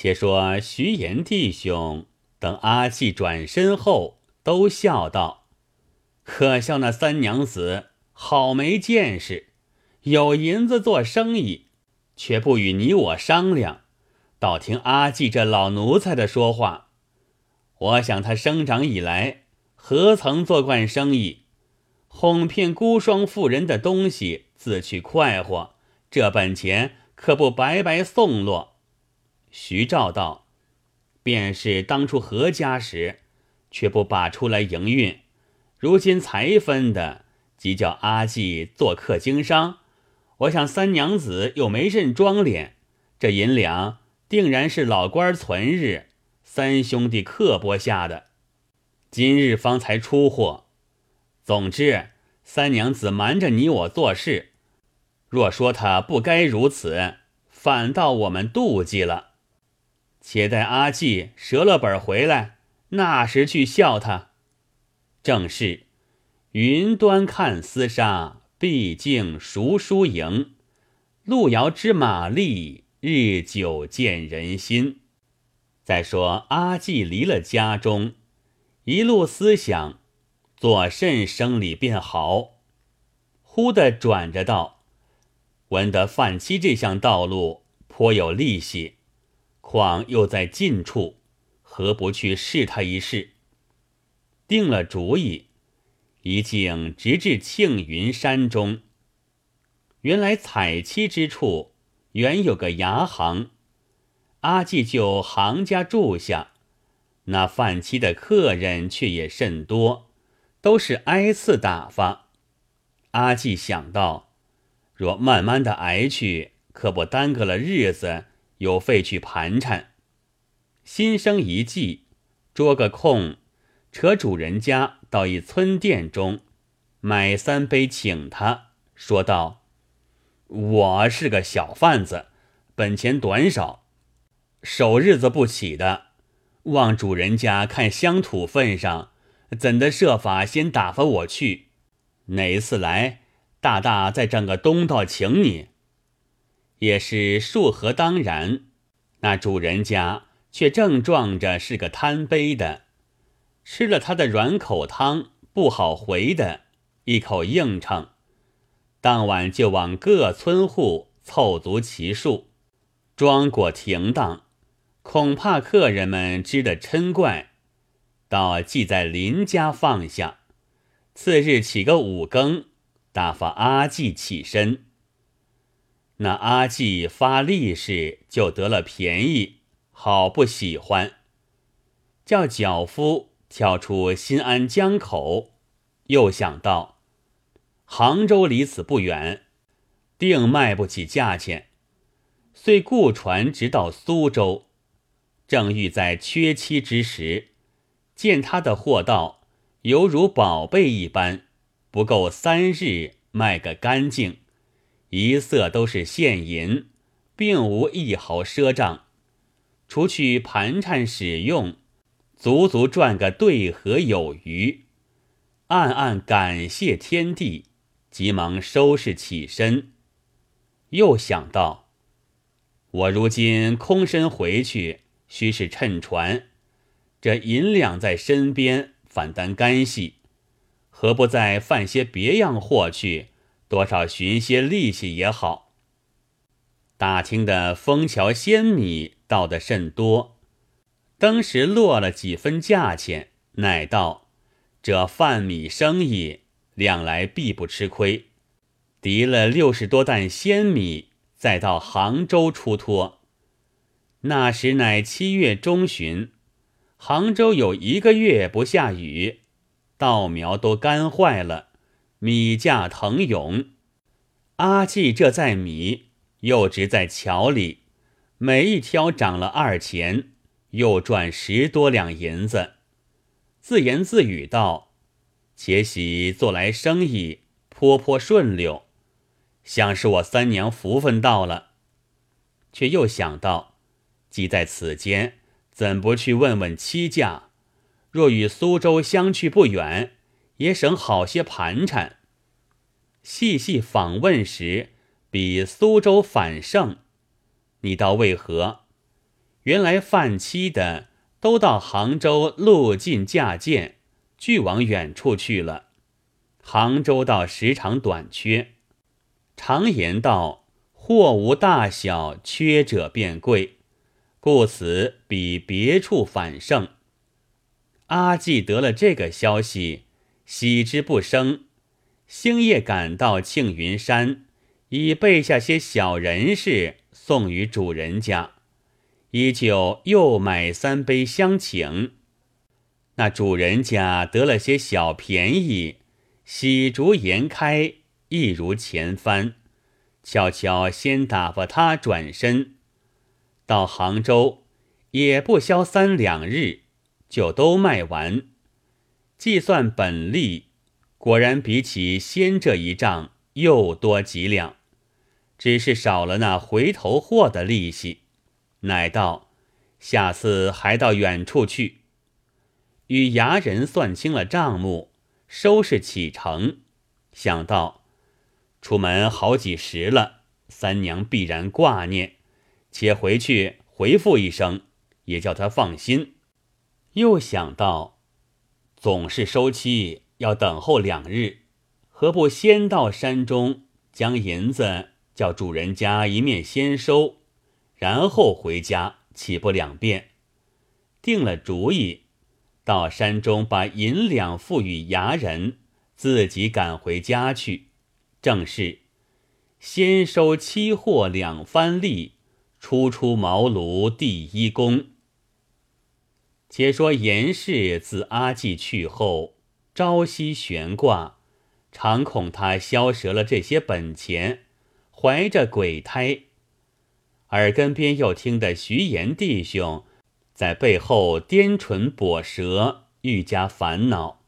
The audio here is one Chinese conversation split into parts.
且说徐言弟兄等阿季转身后，都笑道：“可笑那三娘子，好没见识！有银子做生意，却不与你我商量，倒听阿季这老奴才的说话。我想他生长以来，何曾做惯生意？哄骗孤孀妇人的东西，自去快活，这本钱可不白白送落。”徐照道：“便是当初何家时，却不把出来营运，如今才分的，即叫阿季做客经商。我想三娘子又没认庄脸，这银两定然是老官存日，三兄弟刻拨下的，今日方才出货。总之，三娘子瞒着你我做事，若说他不该如此，反倒我们妒忌了。”且待阿季折了本回来，那时去笑他。正是云端看厮杀，毕竟熟输赢。路遥知马力，日久见人心。再说阿季离了家中，一路思想做甚生理便好。忽的转着道，闻得贩妻这项道路颇有利息。况又在近处，何不去试他一试？定了主意，一径直至庆云山中。原来采漆之处原有个牙行，阿季就行家住下。那贩妻的客人却也甚多，都是挨次打发。阿季想到，若慢慢的挨去，可不耽搁了日子。有费去盘缠，心生一计，捉个空，扯主人家到一村店中，买三杯请他，说道：“我是个小贩子，本钱短少，守日子不起的，望主人家看乡土份上，怎的设法先打发我去？哪一次来，大大再挣个东道请你。”也是数合当然，那主人家却正撞着是个贪杯的，吃了他的软口汤不好回的，一口应承，当晚就往各村户凑足其数，装果停当，恐怕客人们知得嗔怪，到即在邻家放下。次日起个五更，打发阿季起身。那阿季发利势就得了便宜，好不喜欢，叫脚夫跳出新安江口，又想到杭州离此不远，定卖不起价钱，遂雇船直到苏州，正欲在缺期之时，见他的货到，犹如宝贝一般，不够三日卖个干净。一色都是现银，并无一毫赊账，除去盘缠使用，足足赚个对合有余。暗暗感谢天地，急忙收拾起身。又想到，我如今空身回去，须是趁船，这银两在身边，反担干系，何不再贩些别样货去？多少寻些利息也好。打听的枫桥鲜米到的甚多，当时落了几分价钱，乃道这贩米生意两来必不吃亏。提了六十多担鲜米，再到杭州出托。那时乃七月中旬，杭州有一个月不下雨，稻苗都干坏了。米价腾涌，阿季这在米又值在桥里，每一挑涨了二钱，又赚十多两银子。自言自语道：“且喜做来生意颇颇顺溜，像是我三娘福分到了。”却又想到，既在此间，怎不去问问妻价？若与苏州相去不远。也省好些盘缠。细细访问时，比苏州反胜。你道为何？原来犯妻的都到杭州路近驾见，俱往远处去了。杭州道时常短缺，常言道：货无大小，缺者便贵，故此比别处反盛。阿季得了这个消息，喜之不胜，星夜赶到庆云山，已备下些小人事送与主人家。依旧又买三杯相请，那主人家得了些小便宜，喜逐颜开，一如前番，悄悄先打发他转身，到杭州也不消三两日，就都卖完。计算本利，果然比起先这一账又多几两，只是少了那回头货的利息。乃道：“下次还到远处去，与衙人算清了账目，收拾启程。想到出门好几时了，三娘必然挂念，且回去回复一声，也叫他放心。又想到总是收期要等候两日，何不先到山中将银子叫主人家一面先收？”然后回家，岂不两便？定了主意，到山中把银两付与衙人，自己赶回家去。正是先收期货两番利，初出茅庐第一功。且说严氏自阿季去后，朝夕悬挂，常恐他消折了这些本钱，怀着鬼胎。耳根边又听得徐言弟兄在背后颠唇跛舌，愈加烦恼。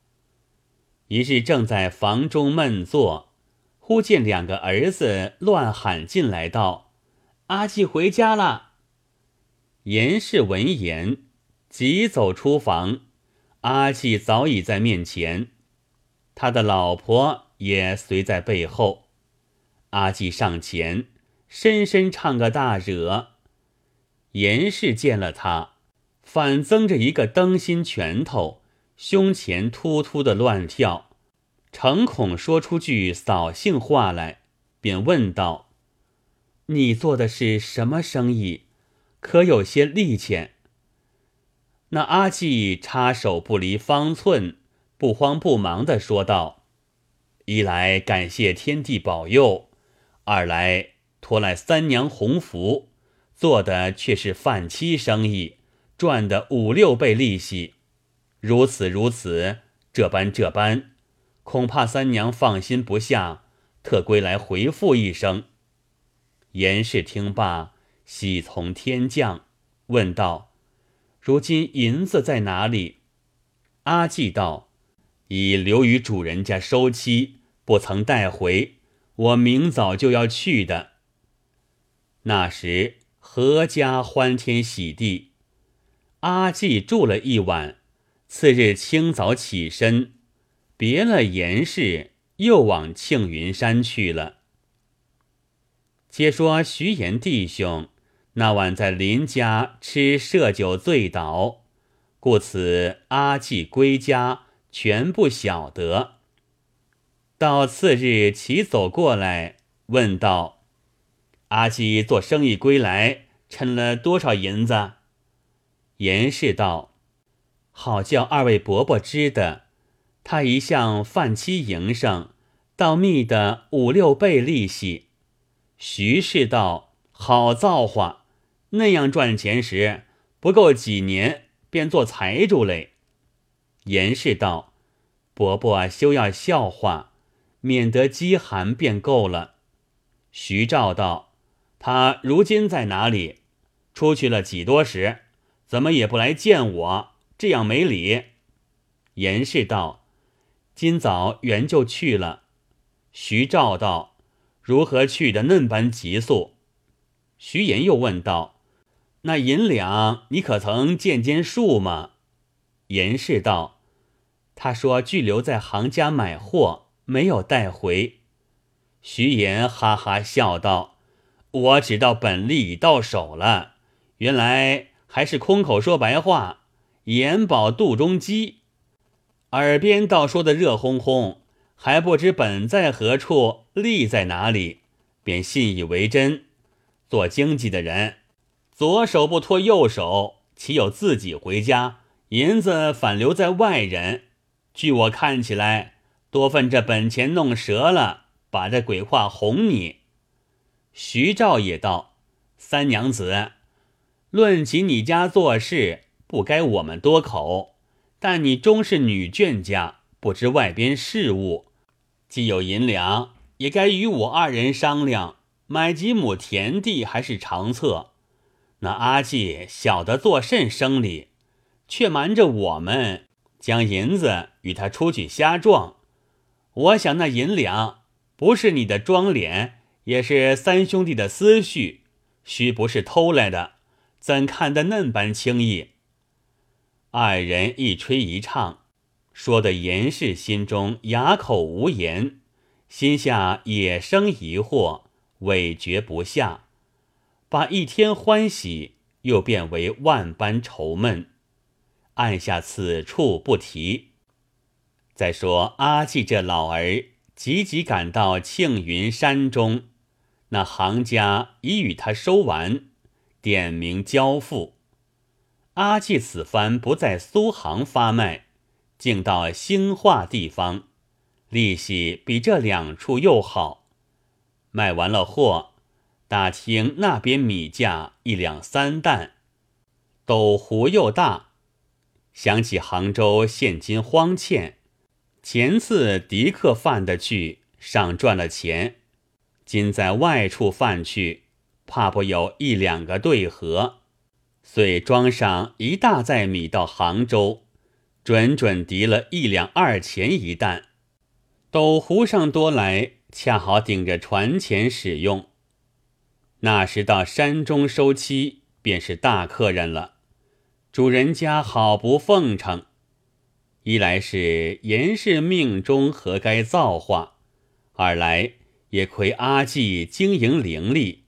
一日正在房中闷坐，忽见两个儿子乱喊进来道：“阿季回家了。”严氏闻言，急走出房。阿季早已在面前，他的老婆也随在背后。阿季上前。深深唱个大惹，严氏见了他，反增着一个灯芯拳头，胸前突突的乱跳，诚恐说出句扫兴话来，便问道：“你做的是什么生意？可有些利钱？”那阿季插手不离方寸，不慌不忙的说道：“一来感谢天地保佑，二来……”托赖三娘鸿福，做的却是饭期生意，赚的五六倍利息。如此如此，这般这般，恐怕三娘放心不下，特归来回复一声。严氏听罢，喜从天降，问道：“如今银子在哪里？”阿季道：“已留于主人家收妻，不曾带回。我明早就要去的。”那时阖家欢天喜地，阿季住了一晚，次日清早起身，别了严氏，又往庆云山去了。且说徐言弟兄那晚在林家吃设酒醉倒，故此阿季归家全不晓得。到次日起走过来，问道。阿基做生意归来，趁了多少银子？严氏道：“好叫二位伯伯知的，他一向饭期营生，倒密的五六倍利息。”徐氏道：“好造化，那样赚钱时，不够几年便做财主嘞。”严氏道：“伯伯休要笑话，免得饥寒便够了。”徐照道。他如今在哪里？出去了几多时？怎么也不来见我？这样没理。严氏道：“今早原就去了。”徐照道：“如何去的嫩般急速？”徐言又问道：“那银两你可曾见见数吗？”严氏道：“他说拘留在行家买货，没有带回。”徐言哈哈笑道。我只道本利已到手了，原来还是空口说白话，眼饱肚中饥？耳边倒说的热烘烘，还不知本在何处，利在哪里，便信以为真。做经济的人，左手不托右手，岂有自己回家，银子反留在外人？据我看起来，多份这本钱弄折了，把这鬼话哄你。徐照也道：“三娘子，论起你家做事，不该我们多口。但你终是女眷家，不知外边事务，既有银两，也该与我二人商量。”买几亩田地还是长策？那阿季晓得做甚生理，却瞒着我们将银子与他出去瞎撞。我想那银两不是你的装脸，也是三兄弟的私序，须不是偷来的，怎看得嫩般轻易？二人一吹一唱，说的严氏心中哑口无言，心下也生疑惑。委决不下，把一天欢喜又变为万般愁闷，按下此处不提。再说阿季这老儿急急赶到庆云山中，那行家已与他收完，点名交付。阿季此番不在苏杭发卖，竟到兴化地方，利息比这两处又好。卖完了货，打听那边米价一两三担，斗湖又大。想起杭州现今荒欠，前次敌客贩的去，上赚了钱，今在外处贩去，怕不有一两个对合，遂装上一大载米到杭州，准准敌了一两二钱一担。斗湖上多来。恰好顶着船钱使用。那时到山中收妻，便是大客人了。主人家好不奉承，一来是严氏命中何该造化，二来也亏阿季经营伶俐，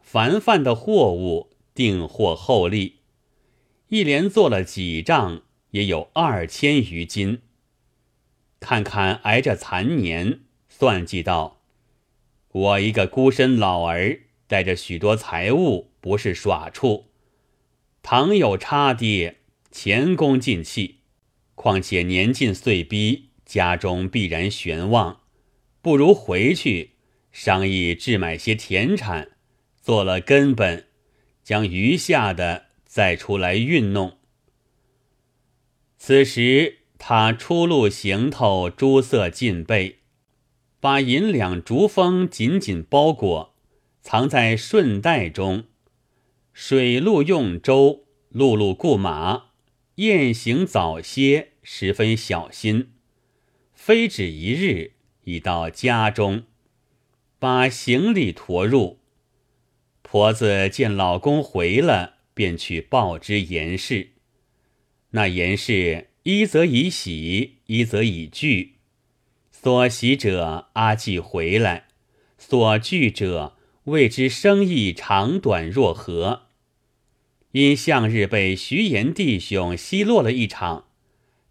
凡贩的货物订货厚利，一连做了几账，也有二千余斤。看看挨着残年。算计道：“我一个孤身老儿，带着许多财物，不是耍处。倘有差跌，前功尽弃。况且年近岁逼，家中必然悬望，不如回去商议置买些田产，做了根本，将余下的再出来运弄。”此时他出露行头，诸色尽备。把银两竹封紧紧包裹，藏在顺带中。水路用舟，陆路雇马，雁行早些，十分小心。非止一日，已到家中，把行李驮入。婆子见老公回了，便去报知严氏。那严氏一则以喜，一则以惧。所喜者阿季回来，所惧者未知生意长短若何。因向日被徐言弟兄奚落了一场，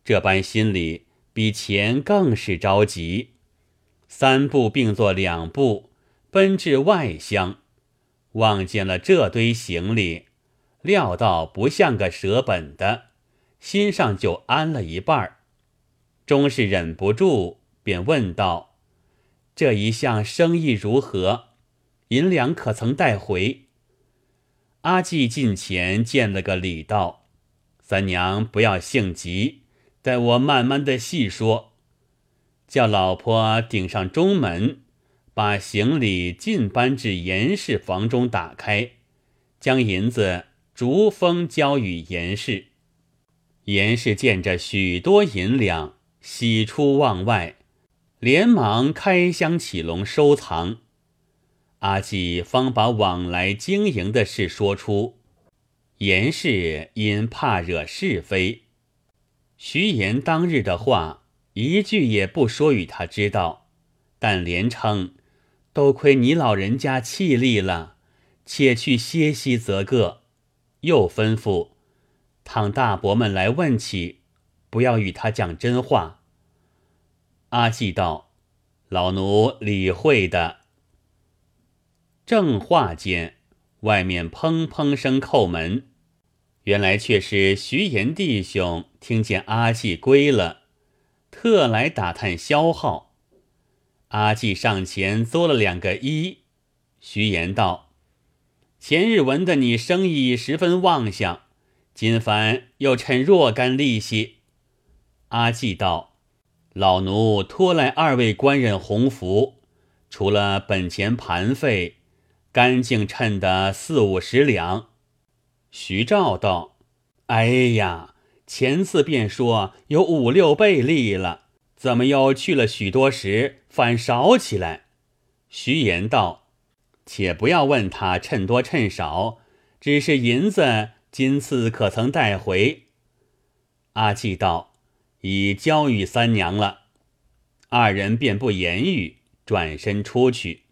这般心里比前更是着急。三步并作两步，奔至外乡，望见了这堆行李，料到不像个舍本的，心上就安了一半儿，终是忍不住。便问道：“这一项生意如何？银两可曾带回？”阿季近前见了个礼，道：“三娘不要性急，待我慢慢的细说。叫老婆顶上中门，把行李尽搬至严氏房中打开，将银子逐封交与严氏。严氏见着许多银两，喜出望外。”连忙开箱起笼收藏，阿季方把往来经营的事说出。严氏因怕惹是非，徐言当日的话一句也不说与他知道，但连称都亏你老人家气力了，且去歇息则个。又吩咐：“倘大伯们来问起，不要与他讲真话。”阿季道：“老奴理会的。”正话间，外面砰砰声叩门，原来却是徐岩弟兄听见阿季归了，特来打探消耗。阿季上前作了两个揖，徐岩道：“前日闻得你生意十分旺相，今番又趁若干利息。”阿季道。老奴托来二位官人洪福，除了本钱盘费，干净称得四五十两。徐照道：“哎呀，前次便说有五六倍利了，怎么又去了许多时，反少起来？”徐言道：“且不要问他称多称少，只是银子今次可曾带回？”阿季道。已交与三娘了，二人便不言语，转身出去。